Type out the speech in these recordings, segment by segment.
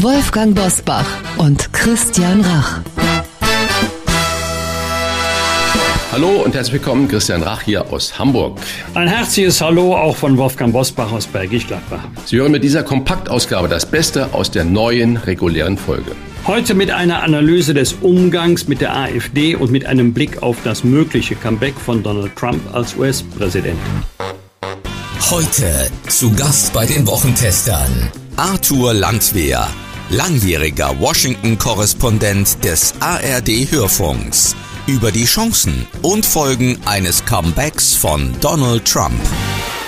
Wolfgang Bosbach und Christian Rach. Hallo und herzlich willkommen, Christian Rach hier aus Hamburg. Ein herzliches Hallo auch von Wolfgang Bosbach aus Bergisch Gladbach. Sie hören mit dieser Kompaktausgabe das Beste aus der neuen regulären Folge. Heute mit einer Analyse des Umgangs mit der AfD und mit einem Blick auf das mögliche Comeback von Donald Trump als US-Präsident. Heute zu Gast bei den Wochentestern Arthur Landwehr, langjähriger Washington-Korrespondent des ARD Hörfunks, über die Chancen und Folgen eines Comebacks von Donald Trump.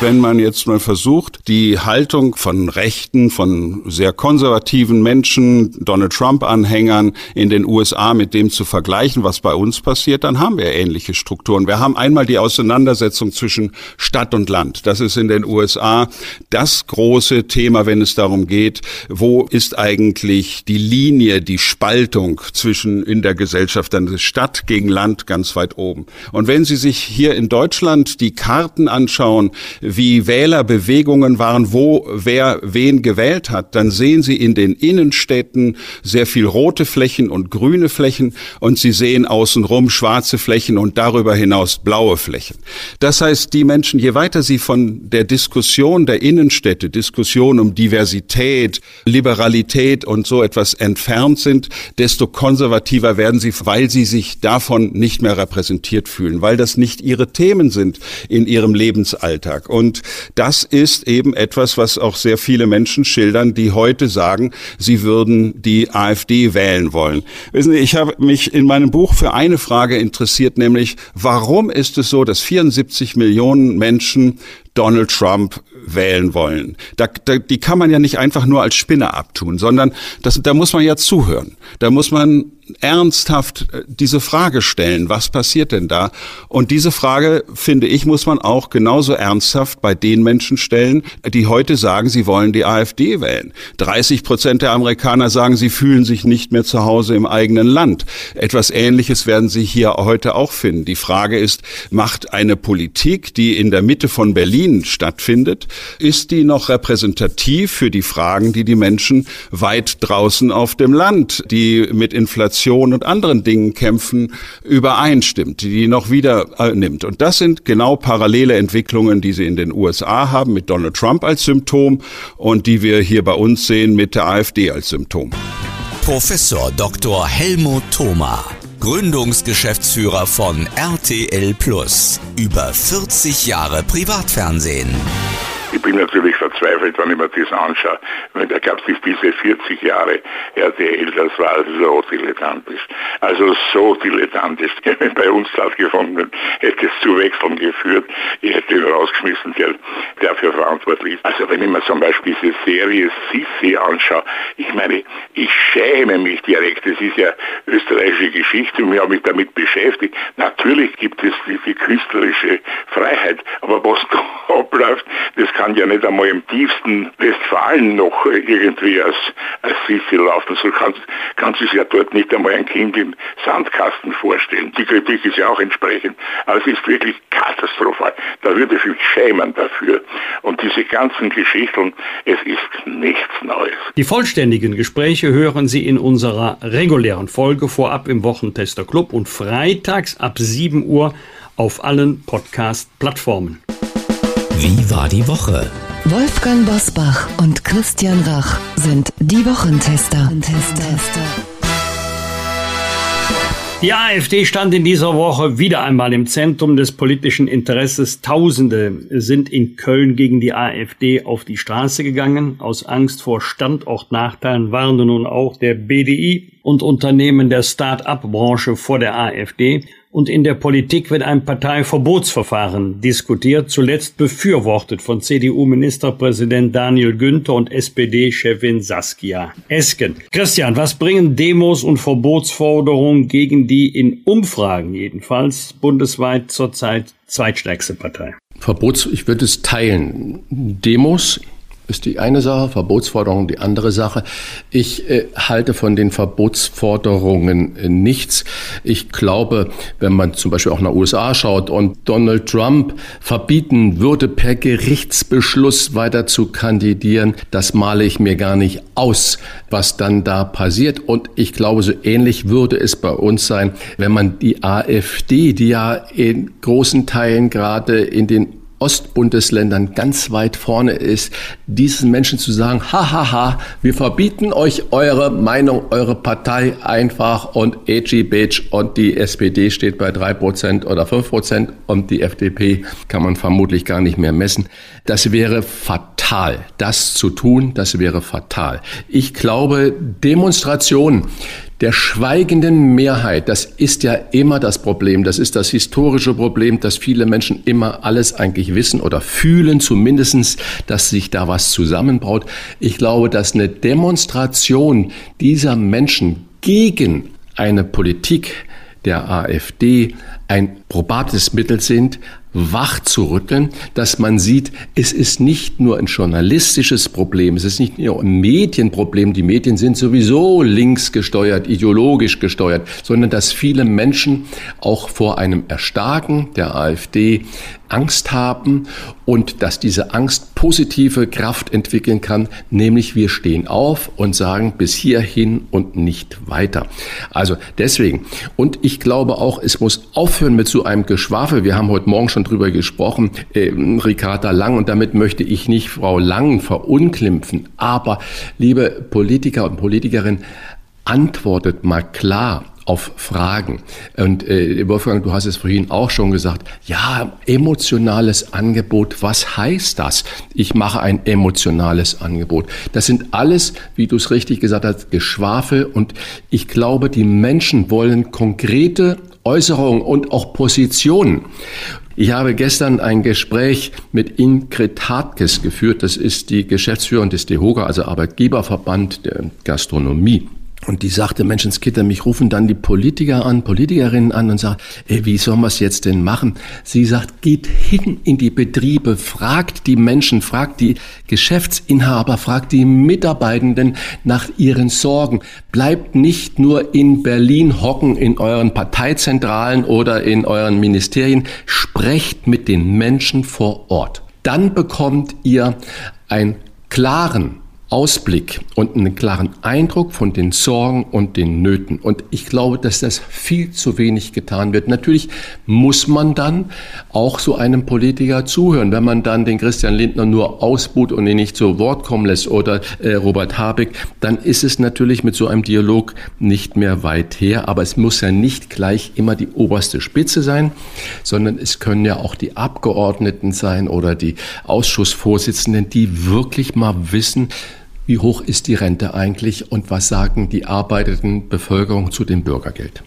Wenn man jetzt mal versucht, die Haltung von Rechten, von sehr konservativen Menschen, Donald Trump-Anhängern in den USA mit dem zu vergleichen, was bei uns passiert, dann haben wir ähnliche Strukturen. Wir haben einmal die Auseinandersetzung zwischen Stadt und Land. Das ist in den USA das große Thema, wenn es darum geht, wo ist eigentlich die Linie, die Spaltung zwischen in der Gesellschaft, dann Stadt gegen Land ganz weit oben. Und wenn Sie sich hier in Deutschland die Karten anschauen, wie Wählerbewegungen waren, wo wer wen gewählt hat, dann sehen Sie in den Innenstädten sehr viel rote Flächen und grüne Flächen und Sie sehen außenrum schwarze Flächen und darüber hinaus blaue Flächen. Das heißt, die Menschen, je weiter sie von der Diskussion der Innenstädte, Diskussion um Diversität, Liberalität und so etwas entfernt sind, desto konservativer werden sie, weil sie sich davon nicht mehr repräsentiert fühlen, weil das nicht ihre Themen sind in ihrem Lebensalltag. Und das ist eben etwas, was auch sehr viele Menschen schildern, die heute sagen, sie würden die AfD wählen wollen. Wissen Sie, ich habe mich in meinem Buch für eine Frage interessiert, nämlich warum ist es so, dass 74 Millionen Menschen Donald Trump wählen wollen. Da, da, die kann man ja nicht einfach nur als Spinner abtun, sondern das, da muss man ja zuhören. Da muss man ernsthaft äh, diese Frage stellen, was passiert denn da? Und diese Frage, finde ich, muss man auch genauso ernsthaft bei den Menschen stellen, die heute sagen, sie wollen die AfD wählen. 30 Prozent der Amerikaner sagen, sie fühlen sich nicht mehr zu Hause im eigenen Land. Etwas Ähnliches werden sie hier heute auch finden. Die Frage ist, macht eine Politik, die in der Mitte von Berlin stattfindet, ist die noch repräsentativ für die Fragen, die die Menschen weit draußen auf dem Land, die mit Inflation und anderen Dingen kämpfen, übereinstimmt, die noch wieder äh, nimmt. Und das sind genau parallele Entwicklungen, die sie in den USA haben mit Donald Trump als Symptom und die wir hier bei uns sehen mit der AfD als Symptom. Professor Dr. Helmut Thoma. Gründungsgeschäftsführer von RTL Plus. Über 40 Jahre Privatfernsehen. Ich bin natürlich verzweifelt, wenn ich mir das anschaue. Da gab es diese 40 Jahre RTL, das war so dilettantisch. Also so dilettantisch. Wenn bei uns stattgefunden hätte es zu Wechseln geführt. Ich hätte ihn rausgeschmissen, der dafür verantwortlich ist. Also wenn ich mir zum Beispiel diese Serie Sissi anschaue, ich meine, ich schäme mich direkt. Das ist ja österreichische Geschichte und ich habe mich damit beschäftigt. Natürlich gibt es die künstlerische Freiheit, aber was da abläuft, das kann ja nicht einmal im tiefsten Westfalen noch irgendwie als, als Sissi laufen. So kann, kann sich ja dort nicht einmal ein Kind im Sandkasten vorstellen. Die Kritik ist ja auch entsprechend. Aber es ist wirklich katastrophal. Da würde ich mich schämen dafür. Und diese ganzen Geschichten, es ist nichts Neues. Die vollständigen Gespräche hören Sie in unserer regulären Folge vorab im Wochentester Club und freitags ab 7 Uhr auf allen Podcast-Plattformen. Wie war die Woche? Wolfgang Bosbach und Christian Rach sind die Wochentester. Die AfD stand in dieser Woche wieder einmal im Zentrum des politischen Interesses. Tausende sind in Köln gegen die AfD auf die Straße gegangen. Aus Angst vor Standortnachteilen warnte nun auch der BDI und Unternehmen der Start-up-Branche vor der AfD. Und in der Politik wird ein Parteiverbotsverfahren diskutiert, zuletzt befürwortet von CDU-Ministerpräsident Daniel Günther und SPD-Chefin Saskia Esken. Christian, was bringen Demos und Verbotsforderungen gegen die in Umfragen jedenfalls bundesweit zurzeit zweitstärkste Partei? Verbots, ich würde es teilen. Demos ist die eine Sache, Verbotsforderung die andere Sache. Ich äh, halte von den Verbotsforderungen äh, nichts. Ich glaube, wenn man zum Beispiel auch nach USA schaut und Donald Trump verbieten würde, per Gerichtsbeschluss weiter zu kandidieren, das male ich mir gar nicht aus, was dann da passiert. Und ich glaube, so ähnlich würde es bei uns sein, wenn man die AfD, die ja in großen Teilen gerade in den Ostbundesländern ganz weit vorne ist, diesen Menschen zu sagen, hahaha, ha, ha, wir verbieten euch eure Meinung, eure Partei einfach und Eci Bitch und die SPD steht bei drei Prozent oder fünf Prozent und die FDP kann man vermutlich gar nicht mehr messen. Das wäre fatal. Das zu tun, das wäre fatal. Ich glaube, Demonstrationen, der schweigenden Mehrheit, das ist ja immer das Problem, das ist das historische Problem, dass viele Menschen immer alles eigentlich wissen oder fühlen zumindestens, dass sich da was zusammenbraut. Ich glaube, dass eine Demonstration dieser Menschen gegen eine Politik der AfD ein probates Mittel sind, wach zu rütteln, dass man sieht, es ist nicht nur ein journalistisches Problem, es ist nicht nur ein Medienproblem, die Medien sind sowieso links gesteuert, ideologisch gesteuert, sondern dass viele Menschen auch vor einem Erstarken der AfD Angst haben und dass diese Angst positive Kraft entwickeln kann, nämlich wir stehen auf und sagen bis hierhin und nicht weiter. Also deswegen. Und ich glaube auch, es muss aufhören mit so einem Geschwafel. Wir haben heute Morgen schon drüber gesprochen, äh, Ricarda Lang, und damit möchte ich nicht Frau Lang verunglimpfen. Aber liebe Politiker und Politikerinnen, antwortet mal klar auf Fragen. Und äh, Wolfgang, du hast es vorhin auch schon gesagt, ja, emotionales Angebot, was heißt das? Ich mache ein emotionales Angebot. Das sind alles, wie du es richtig gesagt hast, Geschwafel und ich glaube, die Menschen wollen konkrete Äußerungen und auch Positionen. Ich habe gestern ein Gespräch mit Ingrid Hartkes geführt. Das ist die Geschäftsführerin des DEHOGA, also Arbeitgeberverband der Gastronomie. Und die sagte, Menschenskinder, mich rufen dann die Politiker an, Politikerinnen an und sagen, ey, wie sollen wir es jetzt denn machen? Sie sagt, geht hin in die Betriebe, fragt die Menschen, fragt die Geschäftsinhaber, fragt die Mitarbeitenden nach ihren Sorgen. Bleibt nicht nur in Berlin hocken in euren Parteizentralen oder in euren Ministerien, sprecht mit den Menschen vor Ort. Dann bekommt ihr einen klaren Ausblick und einen klaren Eindruck von den Sorgen und den Nöten. Und ich glaube, dass das viel zu wenig getan wird. Natürlich muss man dann auch so einem Politiker zuhören. Wenn man dann den Christian Lindner nur ausbuht und ihn nicht zu Wort kommen lässt oder äh, Robert Habeck, dann ist es natürlich mit so einem Dialog nicht mehr weit her. Aber es muss ja nicht gleich immer die oberste Spitze sein, sondern es können ja auch die Abgeordneten sein oder die Ausschussvorsitzenden, die wirklich mal wissen, wie hoch ist die Rente eigentlich und was sagen die arbeitenden Bevölkerung zu dem Bürgergeld?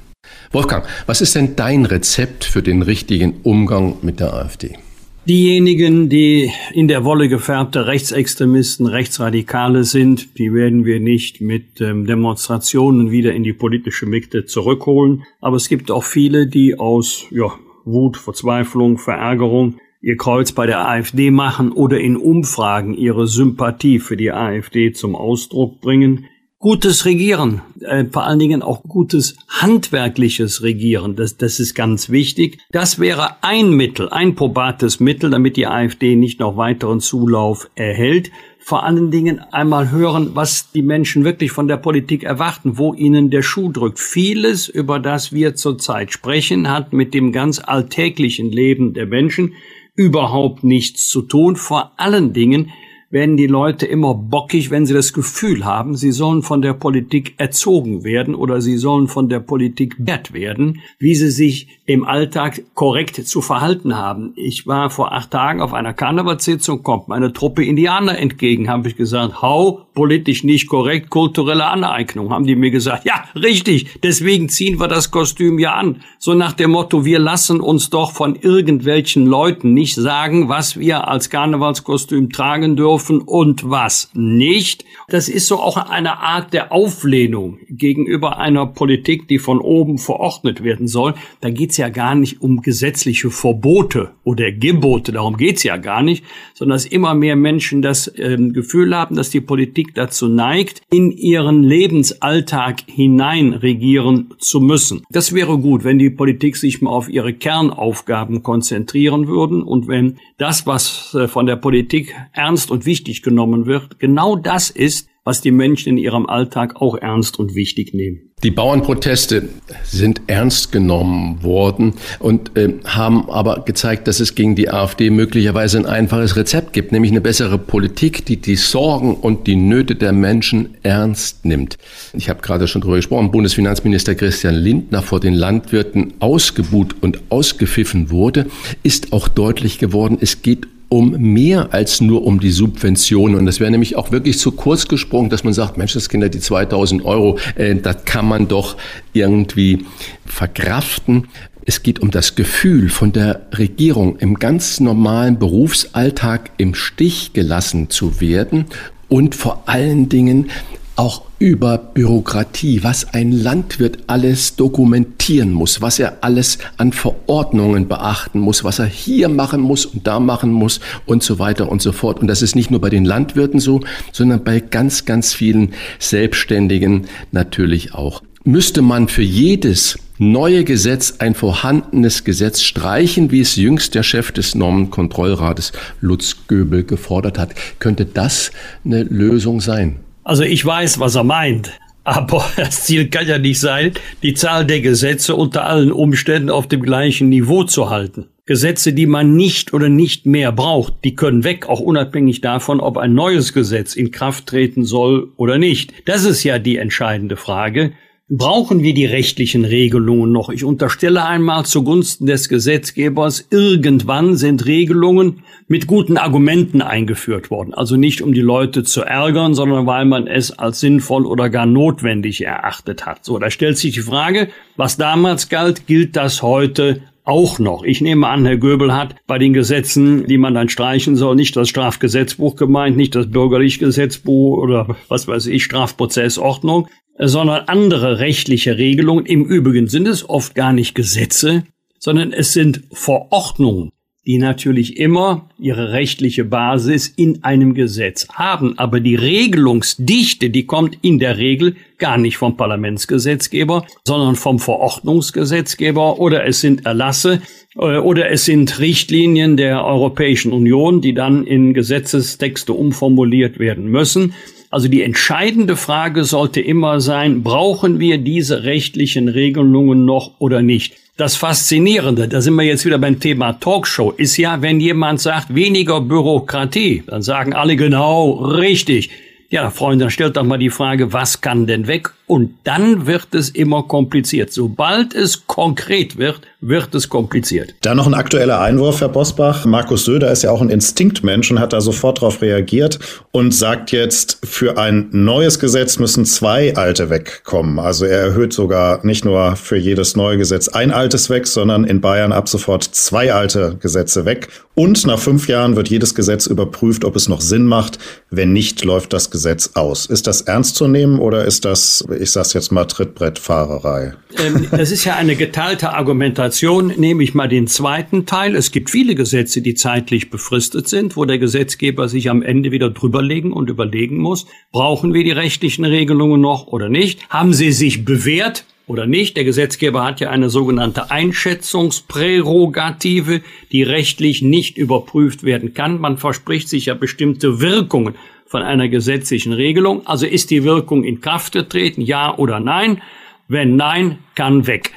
Wolfgang, was ist denn dein Rezept für den richtigen Umgang mit der AfD? Diejenigen, die in der Wolle gefärbte Rechtsextremisten, Rechtsradikale sind, die werden wir nicht mit ähm, Demonstrationen wieder in die politische Mitte zurückholen. Aber es gibt auch viele, die aus ja, Wut, Verzweiflung, Verärgerung ihr Kreuz bei der AfD machen oder in Umfragen ihre Sympathie für die AfD zum Ausdruck bringen. Gutes Regieren, äh, vor allen Dingen auch gutes handwerkliches Regieren, das, das ist ganz wichtig. Das wäre ein Mittel, ein probates Mittel, damit die AfD nicht noch weiteren Zulauf erhält vor allen Dingen einmal hören, was die Menschen wirklich von der Politik erwarten, wo ihnen der Schuh drückt. Vieles, über das wir zurzeit sprechen, hat mit dem ganz alltäglichen Leben der Menschen überhaupt nichts zu tun. Vor allen Dingen werden die Leute immer bockig, wenn sie das Gefühl haben, sie sollen von der Politik erzogen werden oder sie sollen von der Politik wert werden, wie sie sich im Alltag korrekt zu verhalten haben. Ich war vor acht Tagen auf einer Karnevalssitzung, kommt meine Truppe Indianer entgegen, habe ich gesagt, hau politisch nicht korrekt, kulturelle Aneignung, haben die mir gesagt. Ja, richtig, deswegen ziehen wir das Kostüm ja an. So nach dem Motto, wir lassen uns doch von irgendwelchen Leuten nicht sagen, was wir als Karnevalskostüm tragen dürfen und was nicht. Das ist so auch eine Art der Auflehnung gegenüber einer Politik, die von oben verordnet werden soll. Da geht's ja gar nicht um gesetzliche Verbote oder Gebote, darum geht's ja gar nicht, sondern dass immer mehr Menschen das äh, Gefühl haben, dass die Politik dazu neigt, in ihren Lebensalltag hinein regieren zu müssen. Das wäre gut, wenn die Politik sich mal auf ihre Kernaufgaben konzentrieren würden und wenn das, was äh, von der Politik ernst und wichtig genommen wird, genau das ist, was die Menschen in ihrem Alltag auch ernst und wichtig nehmen. Die Bauernproteste sind ernst genommen worden und äh, haben aber gezeigt, dass es gegen die AfD möglicherweise ein einfaches Rezept gibt, nämlich eine bessere Politik, die die Sorgen und die Nöte der Menschen ernst nimmt. Ich habe gerade schon darüber gesprochen, Bundesfinanzminister Christian Lindner vor den Landwirten ausgebuht und ausgepfiffen wurde, ist auch deutlich geworden, es geht um mehr als nur um die Subventionen. Und das wäre nämlich auch wirklich zu kurz gesprungen, dass man sagt, Mensch, das Kinder, die 2000 Euro, äh, das kann man doch irgendwie verkraften. Es geht um das Gefühl von der Regierung im ganz normalen Berufsalltag im Stich gelassen zu werden und vor allen Dingen auch über Bürokratie, was ein Landwirt alles dokumentieren muss, was er alles an Verordnungen beachten muss, was er hier machen muss und da machen muss und so weiter und so fort. Und das ist nicht nur bei den Landwirten so, sondern bei ganz, ganz vielen Selbstständigen natürlich auch. Müsste man für jedes neue Gesetz ein vorhandenes Gesetz streichen, wie es jüngst der Chef des Normenkontrollrates Lutz Göbel gefordert hat, könnte das eine Lösung sein? Also ich weiß, was er meint. Aber das Ziel kann ja nicht sein, die Zahl der Gesetze unter allen Umständen auf dem gleichen Niveau zu halten. Gesetze, die man nicht oder nicht mehr braucht, die können weg, auch unabhängig davon, ob ein neues Gesetz in Kraft treten soll oder nicht. Das ist ja die entscheidende Frage. Brauchen wir die rechtlichen Regelungen noch? Ich unterstelle einmal zugunsten des Gesetzgebers, irgendwann sind Regelungen mit guten Argumenten eingeführt worden. Also nicht um die Leute zu ärgern, sondern weil man es als sinnvoll oder gar notwendig erachtet hat. So, da stellt sich die Frage, was damals galt, gilt das heute auch noch. Ich nehme an, Herr Göbel hat bei den Gesetzen, die man dann streichen soll, nicht das Strafgesetzbuch gemeint, nicht das bürgerliche Gesetzbuch oder was weiß ich, Strafprozessordnung, sondern andere rechtliche Regelungen. Im Übrigen sind es oft gar nicht Gesetze, sondern es sind Verordnungen, die natürlich immer ihre rechtliche Basis in einem Gesetz haben. Aber die Regelungsdichte, die kommt in der Regel gar nicht vom Parlamentsgesetzgeber, sondern vom Verordnungsgesetzgeber oder es sind Erlasse äh, oder es sind Richtlinien der Europäischen Union, die dann in Gesetzestexte umformuliert werden müssen. Also die entscheidende Frage sollte immer sein, brauchen wir diese rechtlichen Regelungen noch oder nicht? Das Faszinierende, da sind wir jetzt wieder beim Thema Talkshow, ist ja, wenn jemand sagt, weniger Bürokratie, dann sagen alle genau richtig. Ja, Freunde, dann stellt doch mal die Frage, was kann denn weg? Und dann wird es immer kompliziert. Sobald es konkret wird, wird es kompliziert. Da noch ein aktueller Einwurf, Herr Bosbach. Markus Söder ist ja auch ein Instinktmensch und hat da sofort darauf reagiert und sagt jetzt, für ein neues Gesetz müssen zwei alte wegkommen. Also er erhöht sogar nicht nur für jedes neue Gesetz ein altes weg, sondern in Bayern ab sofort zwei alte Gesetze weg. Und nach fünf Jahren wird jedes Gesetz überprüft, ob es noch Sinn macht. Wenn nicht, läuft das Gesetz aus. Ist das ernst zu nehmen oder ist das ich sag's jetzt mal, Trittbrettfahrerei. Ähm, das ist ja eine geteilte Argumentation. Nehme ich mal den zweiten Teil. Es gibt viele Gesetze, die zeitlich befristet sind, wo der Gesetzgeber sich am Ende wieder drüberlegen und überlegen muss, brauchen wir die rechtlichen Regelungen noch oder nicht? Haben sie sich bewährt? oder nicht. Der Gesetzgeber hat ja eine sogenannte Einschätzungsprärogative, die rechtlich nicht überprüft werden kann. Man verspricht sich ja bestimmte Wirkungen von einer gesetzlichen Regelung. Also ist die Wirkung in Kraft getreten, ja oder nein? Wenn nein, kann weg.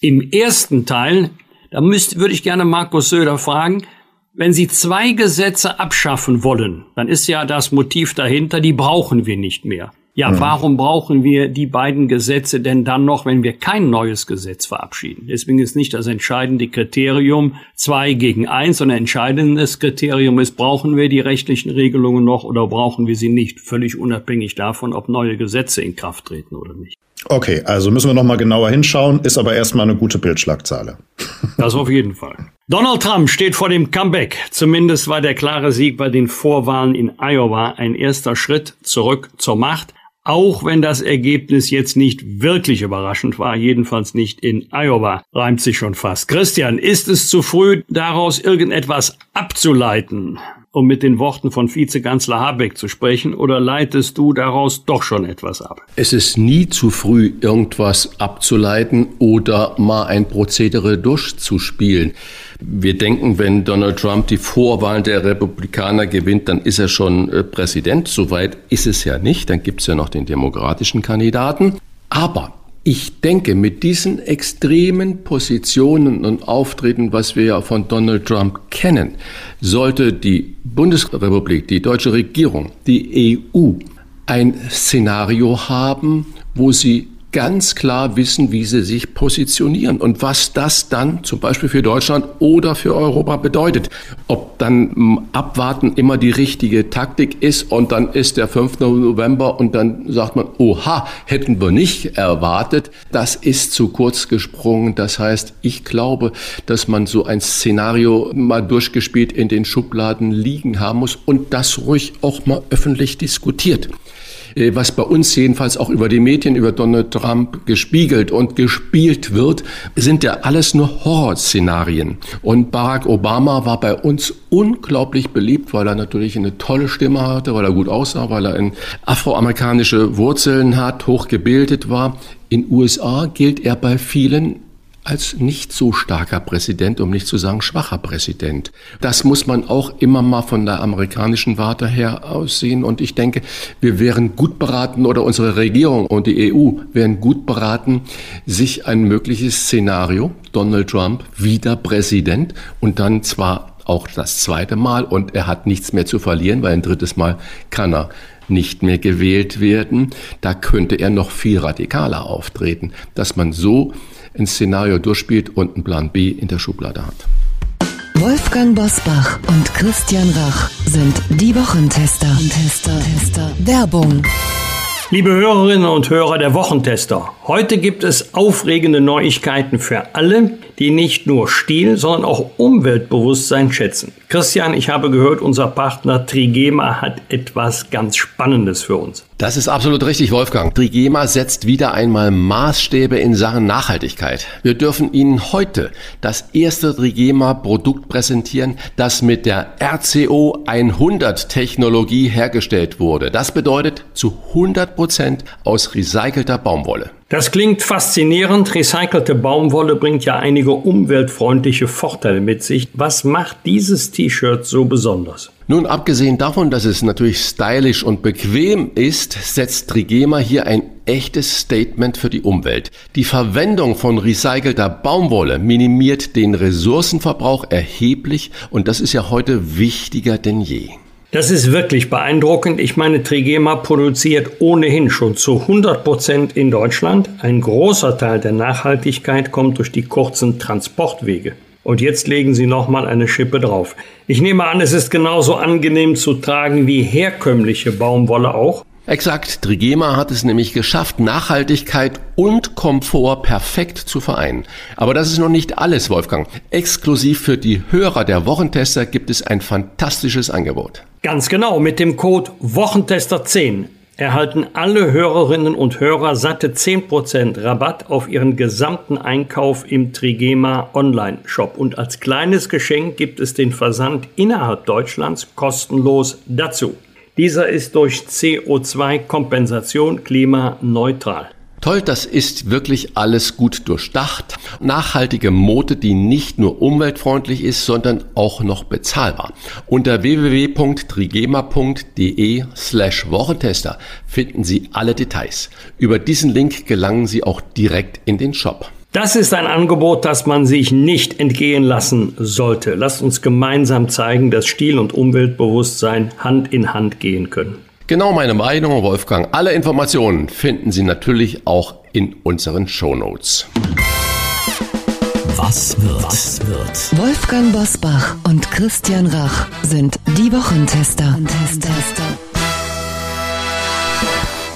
Im ersten Teil, da müsste, würde ich gerne Markus Söder fragen, wenn Sie zwei Gesetze abschaffen wollen, dann ist ja das Motiv dahinter, die brauchen wir nicht mehr. Ja, mhm. warum brauchen wir die beiden Gesetze denn dann noch, wenn wir kein neues Gesetz verabschieden? Deswegen ist nicht das entscheidende Kriterium zwei gegen eins, sondern entscheidendes Kriterium ist, brauchen wir die rechtlichen Regelungen noch oder brauchen wir sie nicht? Völlig unabhängig davon, ob neue Gesetze in Kraft treten oder nicht. Okay, also müssen wir noch mal genauer hinschauen, ist aber erstmal eine gute Bildschlagzeile. Das auf jeden Fall. Donald Trump steht vor dem Comeback. Zumindest war der klare Sieg bei den Vorwahlen in Iowa ein erster Schritt zurück zur Macht. Auch wenn das Ergebnis jetzt nicht wirklich überraschend war, jedenfalls nicht in Iowa, reimt sich schon fast. Christian, ist es zu früh, daraus irgendetwas abzuleiten? Um mit den Worten von Vizekanzler Habeck zu sprechen, oder leitest du daraus doch schon etwas ab? Es ist nie zu früh, irgendwas abzuleiten oder mal ein Prozedere durchzuspielen. Wir denken, wenn Donald Trump die Vorwahlen der Republikaner gewinnt, dann ist er schon äh, Präsident. Soweit ist es ja nicht. Dann gibt es ja noch den demokratischen Kandidaten. Aber ich denke, mit diesen extremen Positionen und Auftreten, was wir ja von Donald Trump kennen, sollte die Bundesrepublik, die deutsche Regierung, die EU ein Szenario haben, wo sie ganz klar wissen, wie sie sich positionieren und was das dann zum Beispiel für Deutschland oder für Europa bedeutet. Ob dann hm, abwarten immer die richtige Taktik ist und dann ist der 5. November und dann sagt man, oha, hätten wir nicht erwartet. Das ist zu kurz gesprungen. Das heißt, ich glaube, dass man so ein Szenario mal durchgespielt in den Schubladen liegen haben muss und das ruhig auch mal öffentlich diskutiert. Äh, was bei uns jedenfalls auch über die Medien, über Donald Trump gespiegelt und gespielt wird, sind ja alles nur Horrorszenarien. Und Barack Obama war bei uns unglaublich beliebt, weil er natürlich eine tolle Stimme hatte, weil er gut aussah, weil er afroamerikanische Wurzeln hat, hochgebildet war. In USA gilt er bei vielen als nicht so starker Präsident, um nicht zu sagen schwacher Präsident. Das muss man auch immer mal von der amerikanischen Warte her aussehen. Und ich denke, wir wären gut beraten oder unsere Regierung und die EU wären gut beraten, sich ein mögliches Szenario, Donald Trump wieder Präsident und dann zwar auch das zweite Mal und er hat nichts mehr zu verlieren, weil ein drittes Mal kann er nicht mehr gewählt werden. Da könnte er noch viel radikaler auftreten, dass man so ein Szenario durchspielt und einen Plan B in der Schublade hat. Wolfgang Bosbach und Christian Rach sind die Wochentester. Tester, Tester. Werbung. Liebe Hörerinnen und Hörer der Wochentester, heute gibt es aufregende Neuigkeiten für alle, die nicht nur Stil, sondern auch Umweltbewusstsein schätzen. Christian, ich habe gehört, unser Partner Trigema hat etwas ganz Spannendes für uns. Das ist absolut richtig, Wolfgang. Trigema setzt wieder einmal Maßstäbe in Sachen Nachhaltigkeit. Wir dürfen Ihnen heute das erste Trigema-Produkt präsentieren, das mit der RCO 100 Technologie hergestellt wurde. Das bedeutet zu 100 Prozent aus recycelter Baumwolle. Das klingt faszinierend. Recycelte Baumwolle bringt ja einige umweltfreundliche Vorteile mit sich. Was macht dieses T-Shirt so besonders? Nun, abgesehen davon, dass es natürlich stylisch und bequem ist, setzt Trigema hier ein echtes Statement für die Umwelt. Die Verwendung von recycelter Baumwolle minimiert den Ressourcenverbrauch erheblich und das ist ja heute wichtiger denn je. Das ist wirklich beeindruckend. Ich meine, Trigema produziert ohnehin schon zu 100 Prozent in Deutschland. Ein großer Teil der Nachhaltigkeit kommt durch die kurzen Transportwege. Und jetzt legen Sie nochmal eine Schippe drauf. Ich nehme an, es ist genauso angenehm zu tragen wie herkömmliche Baumwolle auch. Exakt, Trigema hat es nämlich geschafft, Nachhaltigkeit und Komfort perfekt zu vereinen. Aber das ist noch nicht alles, Wolfgang. Exklusiv für die Hörer der Wochentester gibt es ein fantastisches Angebot. Ganz genau, mit dem Code Wochentester10 erhalten alle Hörerinnen und Hörer satte 10% Rabatt auf ihren gesamten Einkauf im Trigema Online-Shop. Und als kleines Geschenk gibt es den Versand innerhalb Deutschlands kostenlos dazu. Dieser ist durch CO2-Kompensation klimaneutral. Toll, das ist wirklich alles gut durchdacht. Nachhaltige Mode, die nicht nur umweltfreundlich ist, sondern auch noch bezahlbar. Unter www.trigema.de slash Wochentester finden Sie alle Details. Über diesen Link gelangen Sie auch direkt in den Shop. Das ist ein Angebot, das man sich nicht entgehen lassen sollte. Lasst uns gemeinsam zeigen, dass Stil und Umweltbewusstsein Hand in Hand gehen können. Genau meine Meinung, Wolfgang. Alle Informationen finden Sie natürlich auch in unseren Shownotes. Was wird? Was wird? Wolfgang Bosbach und Christian Rach sind die Wochentester.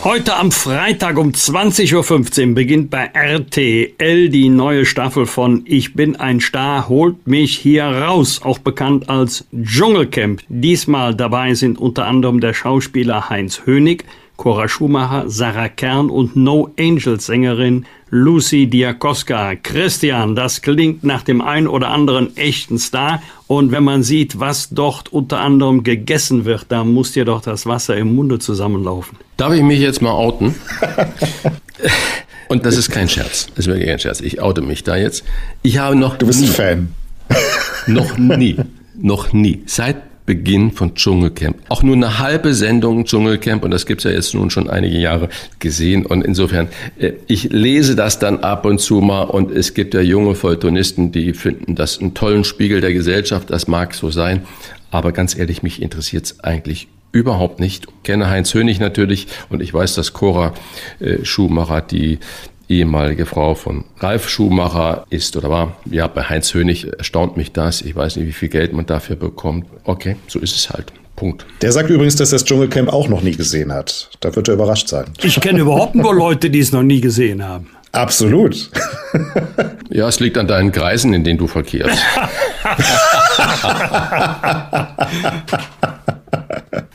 Heute am Freitag um 20.15 Uhr beginnt bei RTL die neue Staffel von Ich bin ein Star, holt mich hier raus, auch bekannt als Dschungelcamp. Diesmal dabei sind unter anderem der Schauspieler Heinz Hönig, Cora Schumacher, Sarah Kern und No Angels Sängerin Lucy Diakoska. Christian, das klingt nach dem ein oder anderen echten Star. Und wenn man sieht, was dort unter anderem gegessen wird, da muss dir doch das Wasser im Munde zusammenlaufen. Darf ich mich jetzt mal outen? Und das ist kein Scherz. Das ist wirklich kein Scherz. Ich oute mich da jetzt. Ich habe noch. Du bist nie, Fan. Noch nie. Noch nie. Seit Beginn von Dschungelcamp. Auch nur eine halbe Sendung Dschungelcamp, und das gibt's ja jetzt nun schon einige Jahre gesehen. Und insofern, äh, ich lese das dann ab und zu mal und es gibt ja junge Feuilletonisten, die finden das einen tollen Spiegel der Gesellschaft. Das mag so sein. Aber ganz ehrlich, mich interessiert's eigentlich überhaupt nicht. Ich kenne Heinz Hönig natürlich und ich weiß, dass Cora äh, Schumacher die ehemalige Frau von Ralf Schumacher ist oder war. Ja, bei Heinz Hönig erstaunt mich das. Ich weiß nicht, wie viel Geld man dafür bekommt. Okay, so ist es halt. Punkt. Der sagt übrigens, dass er das Dschungelcamp auch noch nie gesehen hat. Da wird er überrascht sein. Ich kenne überhaupt nur Leute, die es noch nie gesehen haben. Absolut. ja, es liegt an deinen Kreisen, in denen du verkehrst.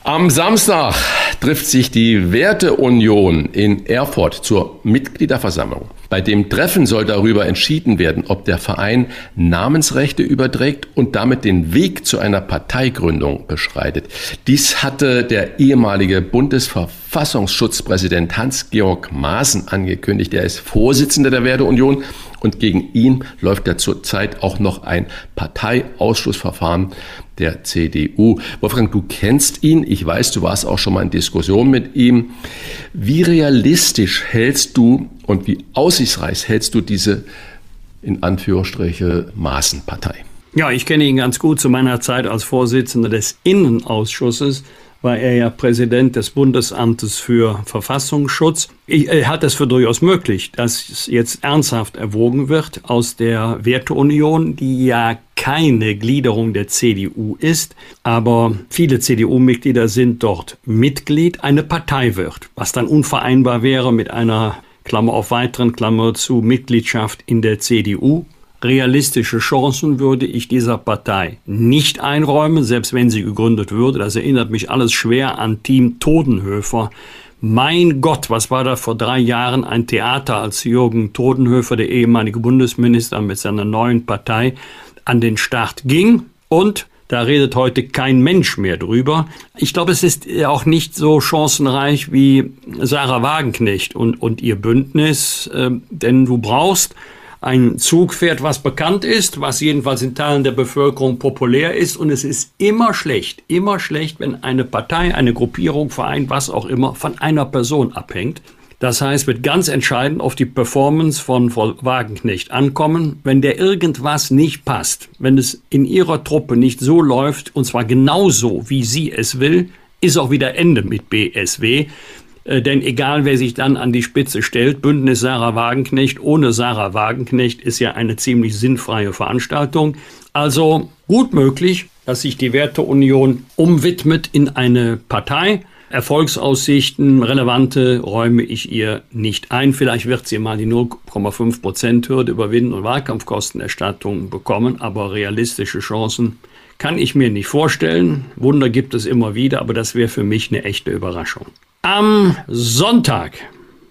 Am Samstag trifft sich die Werteunion in Erfurt zur Mitgliederversammlung. Bei dem Treffen soll darüber entschieden werden, ob der Verein Namensrechte überträgt und damit den Weg zu einer Parteigründung beschreitet. Dies hatte der ehemalige Bundesverfassungsschutzpräsident Hans-Georg Maaßen angekündigt. Er ist Vorsitzender der Werteunion und gegen ihn läuft ja zurzeit auch noch ein Parteiausschlussverfahren der CDU. Wolfgang, du kennst ihn. Ich weiß, du warst auch schon mal in Diskussion mit ihm. Wie realistisch hältst du und wie aussichtsreich hältst du diese in Anführungsstriche Maßenpartei? Ja, ich kenne ihn ganz gut zu meiner Zeit als Vorsitzender des Innenausschusses war er ja Präsident des Bundesamtes für Verfassungsschutz. Er hat es für durchaus möglich, dass jetzt ernsthaft erwogen wird aus der Werteunion, die ja keine Gliederung der CDU ist, aber viele CDU-Mitglieder sind dort Mitglied, eine Partei wird, was dann unvereinbar wäre mit einer Klammer auf weiteren Klammer zu Mitgliedschaft in der CDU. Realistische Chancen würde ich dieser Partei nicht einräumen, selbst wenn sie gegründet würde. Das erinnert mich alles schwer an Team Todenhöfer. Mein Gott, was war da vor drei Jahren ein Theater, als Jürgen Todenhöfer, der ehemalige Bundesminister, mit seiner neuen Partei an den Start ging und da redet heute kein Mensch mehr drüber. Ich glaube, es ist auch nicht so chancenreich wie Sarah Wagenknecht und, und ihr Bündnis, äh, denn du brauchst ein Zugpferd, was bekannt ist, was jedenfalls in Teilen der Bevölkerung populär ist. Und es ist immer schlecht, immer schlecht, wenn eine Partei, eine Gruppierung, Verein, was auch immer, von einer Person abhängt. Das heißt, wird ganz entscheidend auf die Performance von Frau Wagenknecht ankommen. Wenn der irgendwas nicht passt, wenn es in ihrer Truppe nicht so läuft, und zwar genauso, wie sie es will, ist auch wieder Ende mit BSW. Äh, denn egal, wer sich dann an die Spitze stellt, Bündnis Sarah Wagenknecht ohne Sarah Wagenknecht ist ja eine ziemlich sinnfreie Veranstaltung. Also gut möglich, dass sich die Werteunion umwidmet in eine Partei. Erfolgsaussichten, relevante räume ich ihr nicht ein. Vielleicht wird sie mal die 0,5 Prozent Hürde überwinden und Wahlkampfkostenerstattung bekommen, aber realistische Chancen kann ich mir nicht vorstellen. Wunder gibt es immer wieder, aber das wäre für mich eine echte Überraschung. Am Sonntag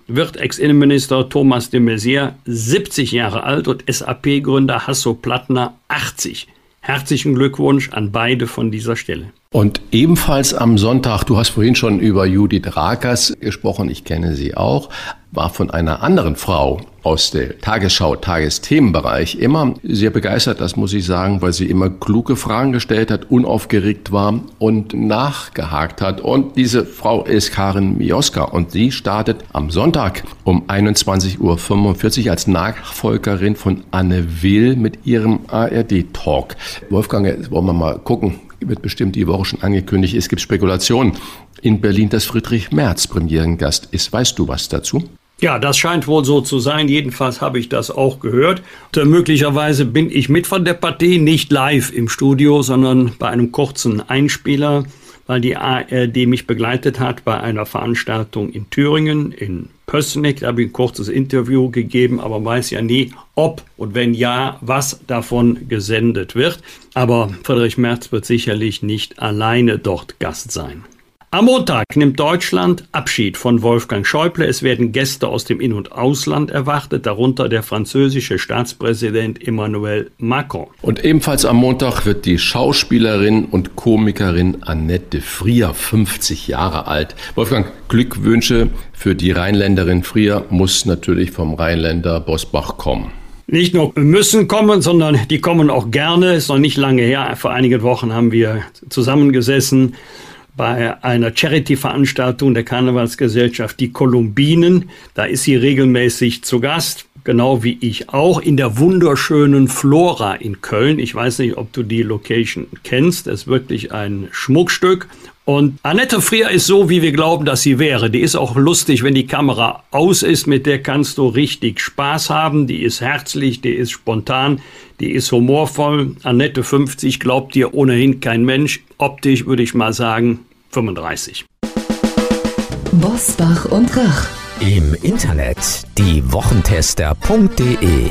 wird Ex-Innenminister Thomas de Maizière 70 Jahre alt und SAP-Gründer Hasso Plattner 80. Herzlichen Glückwunsch an beide von dieser Stelle. Und ebenfalls am Sonntag, du hast vorhin schon über Judith Rakers gesprochen, ich kenne sie auch, war von einer anderen Frau aus der Tagesschau, Tagesthemenbereich immer sehr begeistert, das muss ich sagen, weil sie immer kluge Fragen gestellt hat, unaufgeregt war und nachgehakt hat. Und diese Frau ist Karin Mioska und sie startet am Sonntag um 21.45 Uhr als Nachfolgerin von Anne Will mit ihrem ARD-Talk. Wolfgang, jetzt wollen wir mal gucken, wird bestimmt die Woche schon angekündigt. Es gibt Spekulationen in Berlin, dass Friedrich Merz Premierengast ist. Weißt du was dazu? Ja, das scheint wohl so zu sein. Jedenfalls habe ich das auch gehört. Und, äh, möglicherweise bin ich mit von der Partie, nicht live im Studio, sondern bei einem kurzen Einspieler, weil die ARD mich begleitet hat bei einer Veranstaltung in Thüringen, in Pössneck. Da habe ich ein kurzes Interview gegeben, aber weiß ja nie, ob und wenn ja, was davon gesendet wird. Aber Friedrich Merz wird sicherlich nicht alleine dort Gast sein. Am Montag nimmt Deutschland Abschied von Wolfgang Schäuble. Es werden Gäste aus dem In- und Ausland erwartet, darunter der französische Staatspräsident Emmanuel Macron. Und ebenfalls am Montag wird die Schauspielerin und Komikerin Annette Frier 50 Jahre alt. Wolfgang, Glückwünsche für die Rheinländerin Frier muss natürlich vom Rheinländer Bosbach kommen nicht nur müssen kommen, sondern die kommen auch gerne. Ist noch nicht lange her. Vor einigen Wochen haben wir zusammengesessen bei einer Charity-Veranstaltung der Karnevalsgesellschaft Die Kolumbinen. Da ist sie regelmäßig zu Gast, genau wie ich auch, in der wunderschönen Flora in Köln. Ich weiß nicht, ob du die Location kennst. Es ist wirklich ein Schmuckstück. Und Annette Frier ist so, wie wir glauben, dass sie wäre. Die ist auch lustig, wenn die Kamera aus ist. Mit der kannst du richtig Spaß haben. Die ist herzlich, die ist spontan, die ist humorvoll. Annette 50 glaubt dir ohnehin kein Mensch. Optisch würde ich mal sagen, 35. Bosbach und Rach. Im Internet diewochentester.de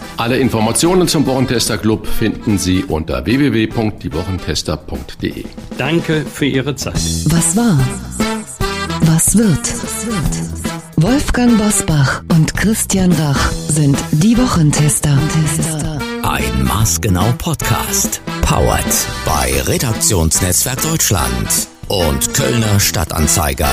Alle Informationen zum Wochentester Club finden Sie unter www.diewochentester.de. Danke für Ihre Zeit. Was war? Was wird? Wolfgang Bosbach und Christian Rach sind die Wochentester. Ein maßgenau Podcast. Powered bei Redaktionsnetzwerk Deutschland und Kölner Stadtanzeiger.